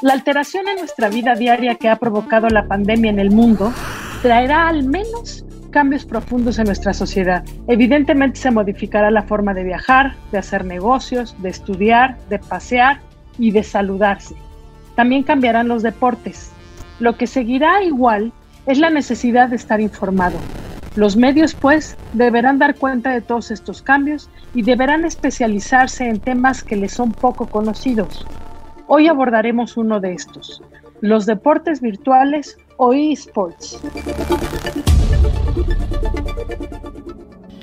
La alteración en nuestra vida diaria que ha provocado la pandemia en el mundo traerá al menos cambios profundos en nuestra sociedad. Evidentemente se modificará la forma de viajar, de hacer negocios, de estudiar, de pasear y de saludarse. También cambiarán los deportes. Lo que seguirá igual es la necesidad de estar informado. Los medios, pues, deberán dar cuenta de todos estos cambios y deberán especializarse en temas que les son poco conocidos. Hoy abordaremos uno de estos, los deportes virtuales o esports.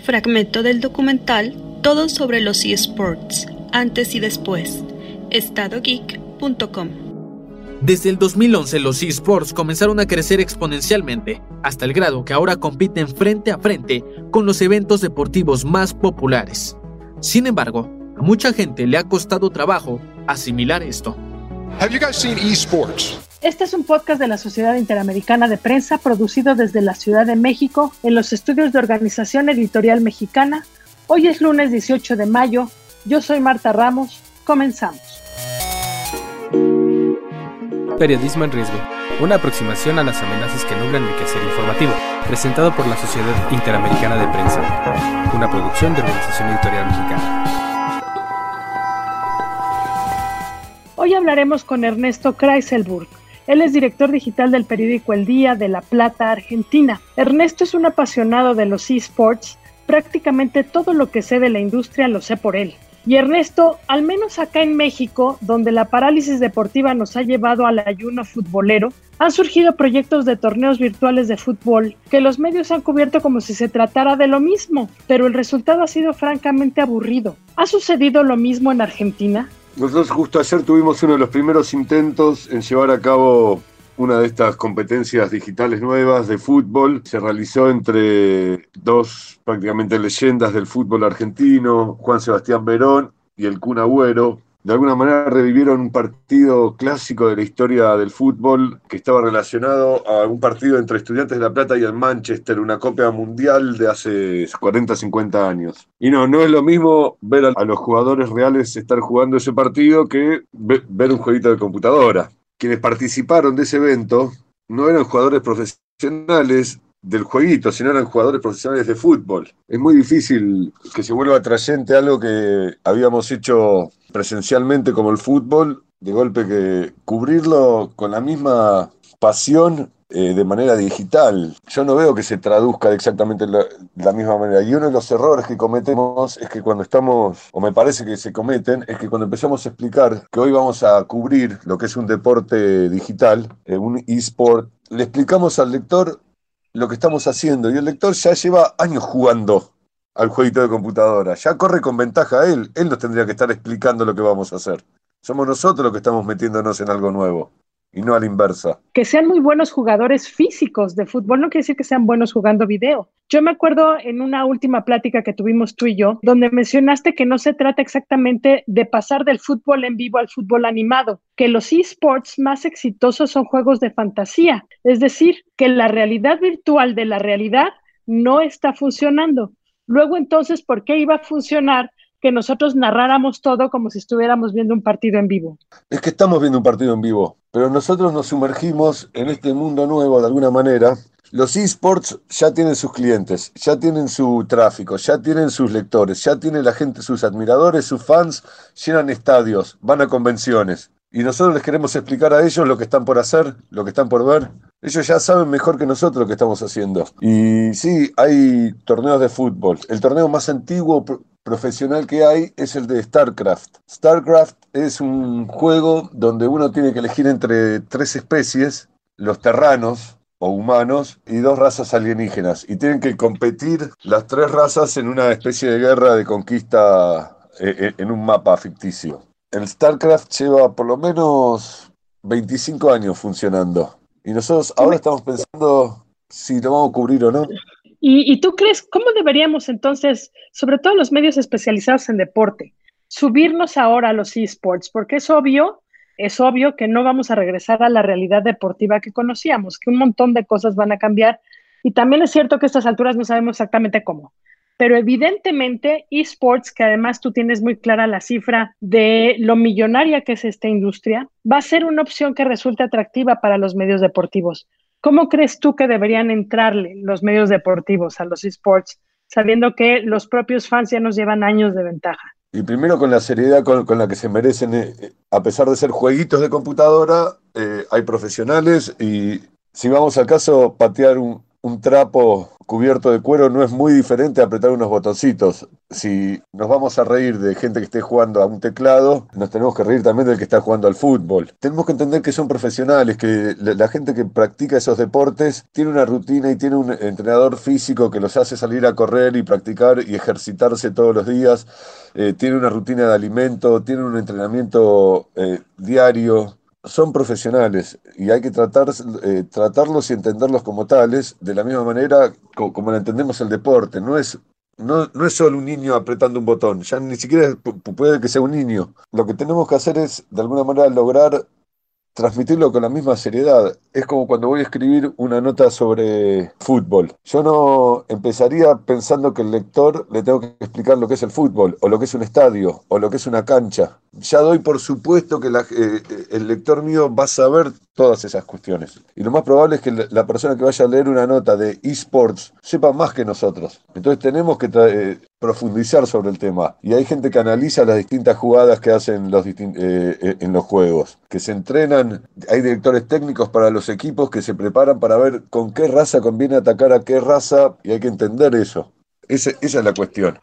Fragmento del documental Todo sobre los esports, antes y después, estadogeek.com. Desde el 2011 los esports comenzaron a crecer exponencialmente, hasta el grado que ahora compiten frente a frente con los eventos deportivos más populares. Sin embargo, a mucha gente le ha costado trabajo asimilar esto. Este es un podcast de la Sociedad Interamericana de Prensa producido desde la Ciudad de México en los estudios de Organización Editorial Mexicana. Hoy es lunes 18 de mayo. Yo soy Marta Ramos. Comenzamos. Periodismo en riesgo. Una aproximación a las amenazas que nublan el quehacer informativo. Presentado por la Sociedad Interamericana de Prensa. Una producción de Organización Editorial Mexicana. Hablaremos con Ernesto Kreiselburg. Él es director digital del periódico El Día de La Plata, Argentina. Ernesto es un apasionado de los esports. Prácticamente todo lo que sé de la industria lo sé por él. Y Ernesto, al menos acá en México, donde la parálisis deportiva nos ha llevado al ayuno futbolero, han surgido proyectos de torneos virtuales de fútbol que los medios han cubierto como si se tratara de lo mismo, pero el resultado ha sido francamente aburrido. ¿Ha sucedido lo mismo en Argentina? Nosotros justo ayer tuvimos uno de los primeros intentos en llevar a cabo una de estas competencias digitales nuevas de fútbol. Se realizó entre dos prácticamente leyendas del fútbol argentino, Juan Sebastián Verón y el Kun Agüero. De alguna manera revivieron un partido clásico de la historia del fútbol que estaba relacionado a un partido entre Estudiantes de La Plata y el Manchester, una Copa Mundial de hace 40, 50 años. Y no, no es lo mismo ver a los jugadores reales estar jugando ese partido que ver un jueguito de computadora. Quienes participaron de ese evento no eran jugadores profesionales, del jueguito, sino eran jugadores profesionales de fútbol. Es muy difícil que se vuelva atrayente algo que habíamos hecho presencialmente como el fútbol, de golpe que cubrirlo con la misma pasión eh, de manera digital. Yo no veo que se traduzca exactamente de la, misma manera. Y uno de los errores que cometemos es que cuando estamos, o me parece que se cometen, es que cuando empezamos a explicar que hoy vamos a cubrir lo que es un deporte digital, eh, un eSport, le explicamos al lector lo que estamos haciendo. Y el lector ya lleva años jugando al jueguito de computadora. Ya corre con ventaja él. Él nos tendría que estar explicando lo que vamos a hacer. Somos nosotros los que estamos metiéndonos en algo nuevo y no a la inversa. Que sean muy buenos jugadores físicos de fútbol no quiere decir que sean buenos jugando video. Yo me acuerdo en una última plática que tuvimos tú y yo, donde mencionaste que no se trata exactamente de pasar del fútbol en vivo al fútbol animado, que los esports más exitosos son juegos de fantasía, es decir, que la realidad virtual de la realidad no está funcionando. Luego entonces, ¿por qué iba a funcionar que nosotros narráramos todo como si estuviéramos viendo un partido en vivo? Es que estamos viendo un partido en vivo, pero nosotros nos sumergimos en este mundo nuevo de alguna manera. Los esports ya tienen sus clientes, ya tienen su tráfico, ya tienen sus lectores, ya tiene la gente, sus admiradores, sus fans, llenan estadios, van a convenciones. Y nosotros les queremos explicar a ellos lo que están por hacer, lo que están por ver. Ellos ya saben mejor que nosotros lo que estamos haciendo. Y sí, hay torneos de fútbol. El torneo más antiguo profesional que hay es el de StarCraft. StarCraft es un juego donde uno tiene que elegir entre tres especies, los terranos, o humanos y dos razas alienígenas. Y tienen que competir las tres razas en una especie de guerra de conquista eh, eh, en un mapa ficticio. El StarCraft lleva por lo menos 25 años funcionando. Y nosotros ahora estamos pensando si lo vamos a cubrir o no. ¿Y, tú crees cómo deberíamos entonces, sobre todo los medios especializados en deporte, subirnos ahora a los esports? Porque es obvio, es obvio que no vamos a regresar a la realidad deportiva que conocíamos, que un montón de cosas van a cambiar. Y también es cierto que a estas alturas no sabemos exactamente cómo. Pero evidentemente, esports, que además tú tienes muy clara la cifra de lo millonaria que es esta industria, va a ser una opción que resulte atractiva para los medios deportivos. ¿Cómo crees tú que deberían entrarle los medios deportivos a los esports, sabiendo que los propios fans ya nos llevan años de ventaja? Y primero con la seriedad con, la que se merecen, eh, a pesar de ser jueguitos de computadora, eh, hay profesionales y si vamos al caso, patear un trapo cubierto de cuero no es muy diferente a apretar unos botoncitos. Si nos vamos a reír de gente que esté jugando a un teclado, nos tenemos que reír también del que está jugando al fútbol. Tenemos que entender que son profesionales, que la, gente que practica esos deportes tiene una rutina y tiene un entrenador físico que los hace salir a correr y practicar y ejercitarse todos los días. Eh, tiene una rutina de alimento, tiene un entrenamiento eh, diario son profesionales y hay que tratar, eh, tratarlos y entenderlos como tales de la misma manera como, como entendemos el deporte. No es, no, no, es solo un niño apretando un botón, ya ni siquiera puede que sea un niño. Lo que tenemos que hacer es, de alguna manera, lograr transmitirlo con la misma seriedad. Es como cuando voy a escribir una nota sobre fútbol. Yo no empezaría pensando que el lector le tengo que explicar lo que es el fútbol, o lo que es un estadio, o lo que es una cancha. Ya doy por supuesto que eh, el lector mío va a saber todas esas cuestiones. Y lo más probable es que la persona que vaya a leer una nota de esports sepa más que nosotros. Entonces tenemos que eh, profundizar sobre el tema. Y hay gente que analiza las distintas jugadas que hacen eh, eh, en los juegos, que se entrenan, hay directores técnicos para los equipos que se preparan para ver con qué raza conviene atacar a qué raza y hay que entender eso. esa es la cuestión.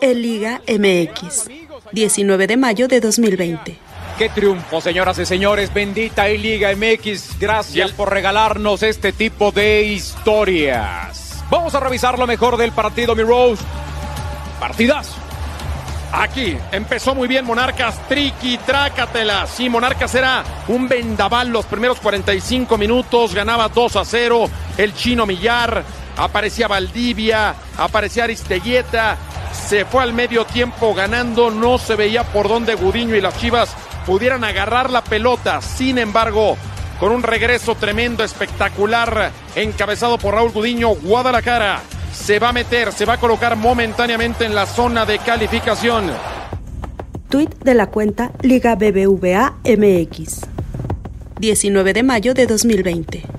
El MX, 19 de mayo de 2020. Qué triunfo, señoras y señores. Bendita Liga MX. Gracias por regalarnos este tipo de historias. Vamos a revisar lo mejor del partido, mi Rose. Partidazo. Aquí empezó muy bien Monarcas, triqui, trácatela. Sí, Monarcas era un vendaval los primeros 45 minutos, ganaba 2 a 0. El chino Millar, aparecía Valdivia, aparecía Aristeguieta, se fue al medio tiempo ganando, no se veía por dónde Gudiño y las Chivas pudieran agarrar la pelota. Sin embargo, con un regreso tremendo, espectacular, encabezado por Raúl Gudiño, Guadalajara se va a meter, se va a colocar momentáneamente en la zona de calificación. Tweet de la cuenta Liga BBVA MX. 19 de mayo de 2020.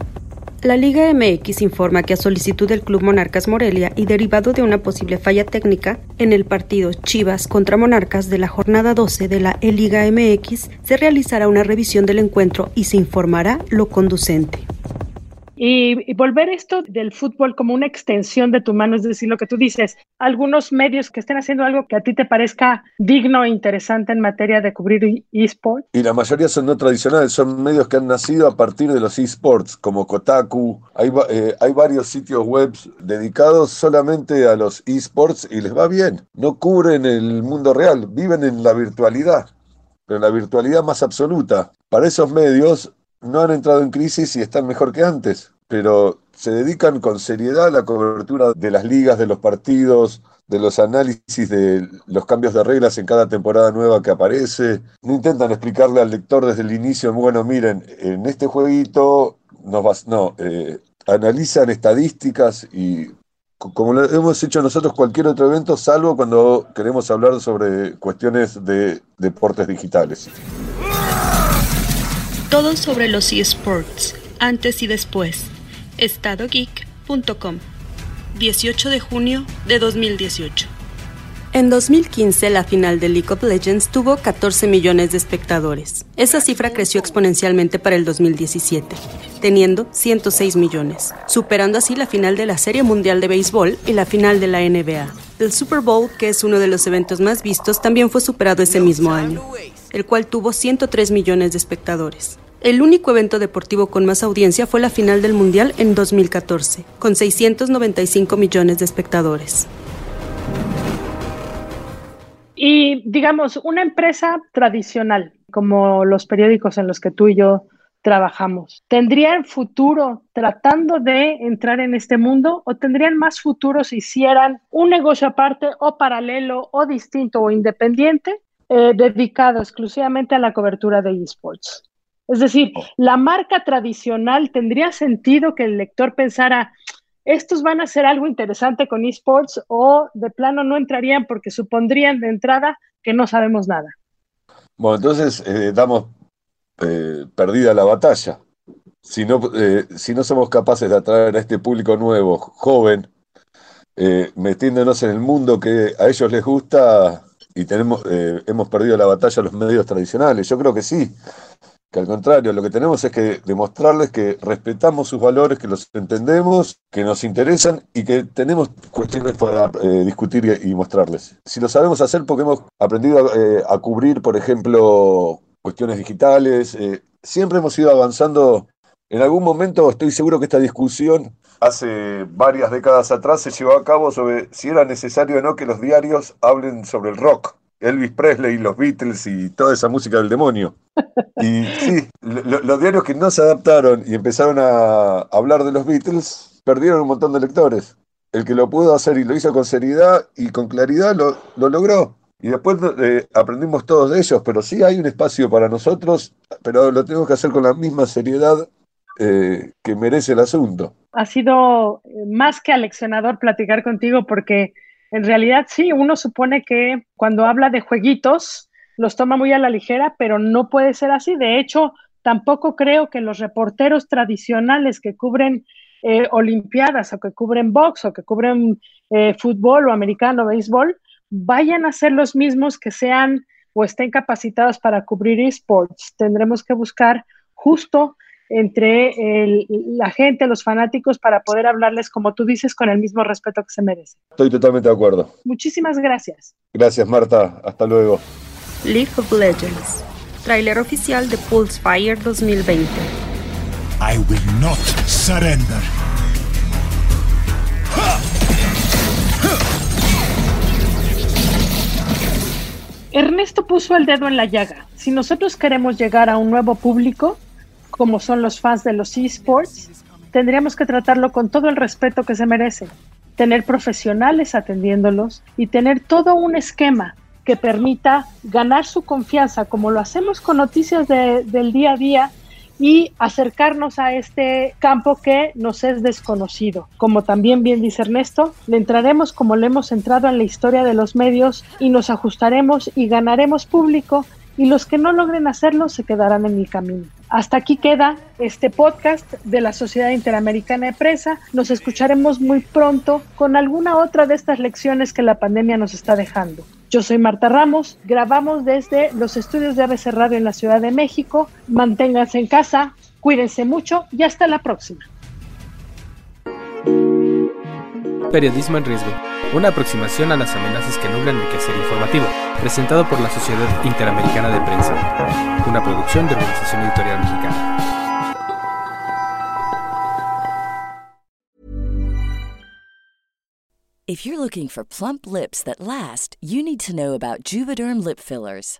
La Liga MX informa que a solicitud del Club Monarcas Morelia y derivado de una posible falla técnica en el partido Chivas contra Monarcas de la jornada 12 de la E-Liga MX, se realizará una revisión del encuentro y se informará lo conducente. Y, volver esto del fútbol como una extensión de tu mano, es decir, lo que tú dices, algunos medios que estén haciendo algo que a ti te parezca digno e interesante en materia de cubrir eSports. Y la mayoría son no tradicionales, son medios que han nacido a partir de los eSports, como Kotaku. Hay, eh, hay varios sitios web dedicados solamente a los eSports y les va bien. No cubren el mundo real, viven en la virtualidad, pero en la virtualidad más absoluta. Para esos medios no han entrado en crisis y están mejor que antes, pero se dedican con seriedad a la cobertura de las ligas, de los partidos, de los análisis de los cambios de reglas en cada temporada nueva que aparece. No intentan explicarle al lector desde el inicio, bueno, miren, en este jueguito nos vas, no, eh, analizan estadísticas y como lo hemos hecho nosotros cualquier otro evento, salvo cuando queremos hablar sobre cuestiones de deportes digitales. Todo sobre los eSports, antes y después. estadogeek.com. 18 de junio de 2018. En 2015, la final de League of Legends tuvo 14 millones de espectadores. Esa cifra creció exponencialmente para el 2017, teniendo 106 millones, superando así la final de la Serie Mundial de Béisbol y la final de la NBA. El Super Bowl, que es uno de los eventos más vistos, también fue superado ese mismo año el cual tuvo 103 millones de espectadores. El único evento deportivo con más audiencia fue la final del Mundial en 2014, con 695 millones de espectadores. Y digamos, una empresa tradicional, como los periódicos en los que tú y yo trabajamos, ¿tendrían futuro tratando de entrar en este mundo o tendrían más futuro si hicieran un negocio aparte o paralelo o distinto o independiente eh, dedicado exclusivamente a la cobertura de esports? Es decir, oh. la marca tradicional tendría sentido que el lector pensara, estos van a hacer algo interesante con esports o de plano no entrarían porque supondrían de entrada que no sabemos nada. Bueno, entonces eh, damos eh, perdida la batalla. Si no, eh, si no somos capaces de atraer a este público nuevo, joven, metiéndonos en el mundo que a ellos les gusta y tenemos, hemos perdido la batalla a los medios tradicionales. Yo creo que sí que al contrario, lo que tenemos es que demostrarles que respetamos sus valores, que los entendemos, que nos interesan y que tenemos cuestiones para eh, discutir y, mostrarles. Si lo sabemos hacer porque hemos aprendido eh, a cubrir, por ejemplo, cuestiones digitales, eh, siempre hemos ido avanzando. En algún momento estoy seguro que esta discusión hace varias décadas atrás se llevó a cabo sobre si era necesario o no que los diarios hablen sobre el rock Elvis Presley y los Beatles y toda esa música del demonio. Y sí, los diarios que no se adaptaron y empezaron a hablar de los Beatles perdieron un montón de lectores. El que lo pudo hacer y lo hizo con seriedad y con claridad lo, logró. Y después eh, aprendimos todos de ellos, pero sí hay un espacio para nosotros, pero lo tenemos que hacer con la misma seriedad eh, que merece el asunto. Ha sido eh, más que aleccionador platicar contigo porque en realidad sí, uno supone que cuando habla de jueguitos los toma muy a la ligera, pero no puede ser así. De hecho, tampoco creo que los reporteros tradicionales que cubren eh, Olimpiadas o que cubren box o que cubren eh, fútbol o americano, béisbol, vayan a ser los mismos que sean o estén capacitados para cubrir esports. Tendremos que buscar justo entre la gente, los fanáticos, para poder hablarles, como tú dices, con el mismo respeto que se merece. Estoy totalmente de acuerdo. Muchísimas gracias. Gracias, Marta. Hasta luego. League of Legends, tráiler oficial de Pulse Fire 2020. I will not surrender. Ernesto puso el dedo en la llaga. Si nosotros queremos llegar a un nuevo público, como son los fans de los esports, tendríamos que tratarlo con todo el respeto que se merece, tener profesionales atendiéndolos y tener todo un esquema que permita ganar su confianza, como lo hacemos con noticias del día a día, y acercarnos a este campo que nos es desconocido. Como también bien dice Ernesto, le entraremos como le hemos entrado en la historia de los medios y nos ajustaremos y ganaremos público y los que no logren hacerlo se quedarán en el camino. Hasta aquí queda este podcast de la Sociedad Interamericana de Prensa. Nos escucharemos muy pronto con alguna otra de estas lecciones que la pandemia nos está dejando. Yo soy Marta Ramos, grabamos desde los estudios de ABC Radio en la Ciudad de México. Manténganse en casa, cuídense mucho y hasta la próxima. Periodismo en riesgo. Una aproximación a las amenazas que nublan el quehacer informativo. Presentado por la Sociedad Interamericana de Prensa. Una producción de Organización Editorial Mexicana. If you're looking for plump lips that last, you need to know about Juvederm lip fillers.